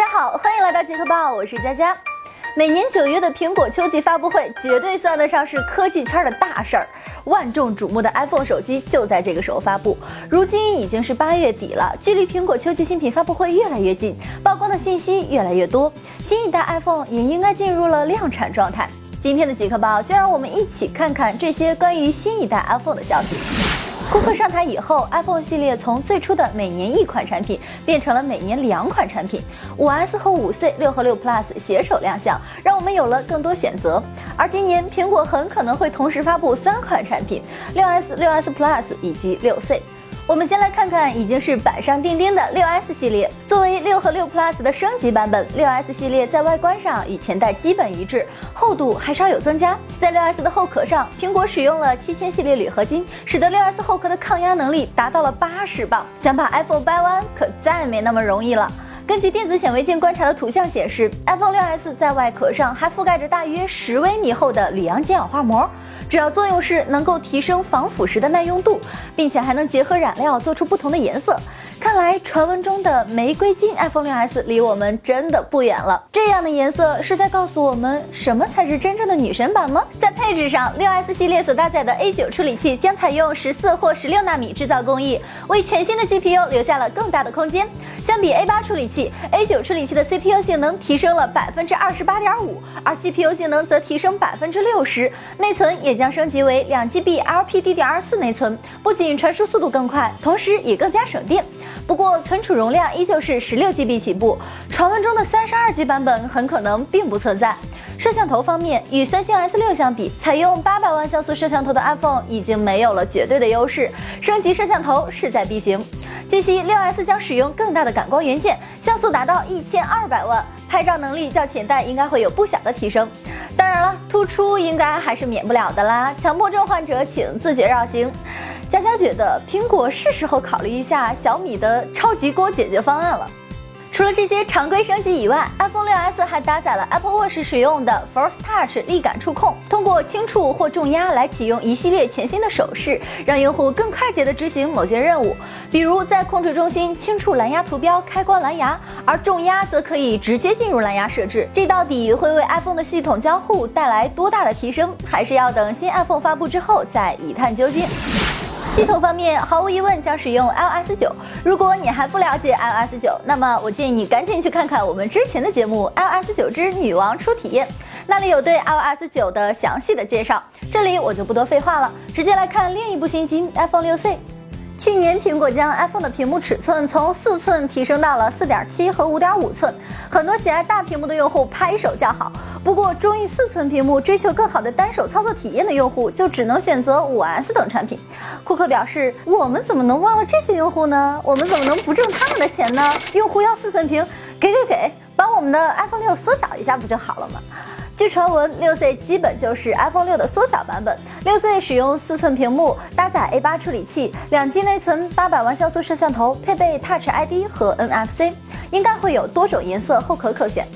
大家好，欢迎来到极客报。我是佳佳。每年九月的苹果秋季发布会，绝对算得上是科技圈的大事儿。万众瞩目的 iPhone 手机就在这个时候发布。如今已经是八月底了，距离苹果秋季新品发布会越来越近，曝光的信息越来越多，新一代 iPhone 也应该进入了量产状态。今天的极客报就让我们一起看看这些关于新一代 iPhone 的消息。库克上台以后，iPhone 系列从最初的每年一款产品变成了每年两款产品。五 S 和五 C、六和六 Plus 携手亮相，让我们有了更多选择。而今年苹果很可能会同时发布三款产品：六 S、六 S Plus 以及六 C。我们先来看看已经是板上钉钉的六 S 系列。作为六和六 Plus 的升级版本，六 S 系列在外观上与前代基本一致，厚度还稍有增加。在六 S 的后壳上，苹果使用了七千系列铝合金，使得六 S 后壳的抗压能力达到了八十磅。想把 iPhone 掰弯，可再没那么容易了。根据电子显微镜观察的图像显示，iPhone 6s 在外壳上还覆盖着大约十微米厚的铝阳金氧化膜。主要作用是能够提升防腐蚀的耐用度，并且还能结合染料做出不同的颜色。看来传闻中的玫瑰金 iPhone 6s 离我们真的不远了。这样的颜色是在告诉我们什么才是真正的女神版吗？在配置上，6s 系列所搭载的 A9 处理器将采用十四或十六纳米制造工艺，为全新的 GPU 留下了更大的空间。相比 A8 处理器，A9 处理器的 CPU 性能提升了百分之二十八点五，而 GPU 性能则提升百分之六十，内存也将升级为两 GB LPDDR4 内存，不仅传输速度更快，同时也更加省电。不过，存储容量依旧是十六 GB 起步，传闻中的三十二 G 版本很可能并不存在。摄像头方面，与三星 S6 相比，采用八百万像素摄像头的 iPhone 已经没有了绝对的优势，升级摄像头势在必行。据悉，六 S 将使用更大的感光元件，像素达到一千二百万，拍照能力较前代应该会有不小的提升。当然了，突出应该还是免不了的啦，强迫症患者请自觉绕行。佳佳觉得苹果是时候考虑一下小米的超级锅解决方案了。除了这些常规升级以外，iPhone 6s 还搭载了 Apple Watch 使用的 Force Touch 力感触控，通过轻触或重压来启用一系列全新的手势，让用户更快捷地执行某些任务。比如在控制中心轻触蓝牙图标开关蓝牙，而重压则可以直接进入蓝牙设置。这到底会为 iPhone 的系统交互带来多大的提升？还是要等新 iPhone 发布之后再一探究竟。系统方面，毫无疑问将使用 iOS 九。如果你还不了解 iOS 九，那么我建议你赶紧去看看我们之前的节目《iOS 九之女王初体验》，那里有对 iOS 九的详细的介绍。这里我就不多废话了，直接来看另一部新机 iPhone 六 C。去年苹果将 iPhone 的屏幕尺寸从四寸提升到了四点七和五点五寸，很多喜爱大屏幕的用户拍手叫好。不过，中意四寸屏幕、追求更好的单手操作体验的用户就只能选择五 S 等产品。库克表示：“我们怎么能忘了这些用户呢？我们怎么能不挣他们的钱呢？用户要四寸屏，给给给，把我们的 iPhone 六缩小一下不就好了吗？”据传闻，六 C 基本就是 iPhone 六的缩小版本。六 C 使用四寸屏幕，搭载 A 八处理器，两 G 内存，八百万像素摄像头，配备 Touch ID 和 NFC，应该会有多种颜色后壳可选。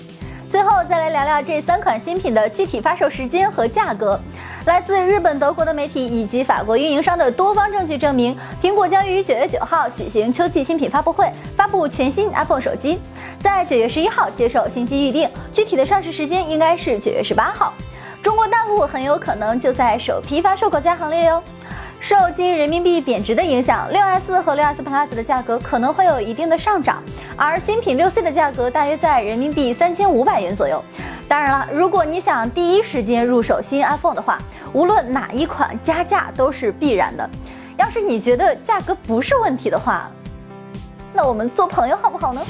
最后再来聊聊这三款新品的具体发售时间和价格。来自日本、德国的媒体以及法国运营商的多方证据证明，苹果将于九月九号举行秋季新品发布会，发布全新 iPhone 手机，在九月十一号接受新机预定，具体的上市时间应该是九月十八号。中国大陆很有可能就在首批发售国家行列哟。受今人民币贬值的影响，六 S 和六 S Plus 的价格可能会有一定的上涨，而新品六 C 的价格大约在人民币三千五百元左右。当然了，如果你想第一时间入手新 iPhone 的话，无论哪一款加价都是必然的。要是你觉得价格不是问题的话，那我们做朋友好不好呢？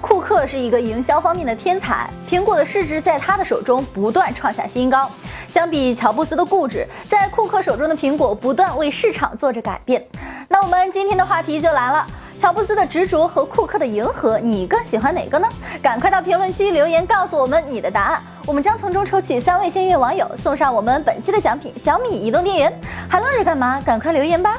库克是一个营销方面的天才，苹果的市值在他的手中不断创下新高。相比乔布斯的固执，在库克手中的苹果不断为市场做着改变。那我们今天的话题就来了。乔布斯的执着和库克的迎合，你更喜欢哪个呢？赶快到评论区留言告诉我们你的答案，我们将从中抽取三位幸运网友，送上我们本期的奖品——小米移动电源。还愣着干嘛？赶快留言吧！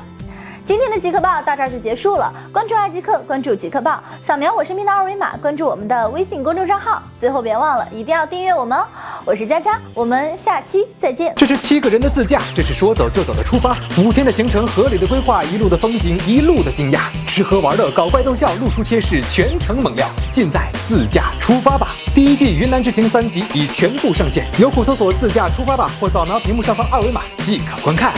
今天的极客报到这儿就结束了，关注爱极客，关注极客报，扫描我身边的二维码，关注我们的微信公众账号。最后别忘了，一定要订阅我们哦！我是佳佳，我们下期再见。这是七个人的自驾，这是说走就走的出发，五天的行程，合理的规划，一路的风景，一路的惊讶，吃喝玩乐，搞怪逗笑，露出贴士，全程猛料，尽在自驾出发吧！第一季云南之行三集已全部上线，有酷搜索“自驾出发吧”或扫描屏幕上方二维码即可观看。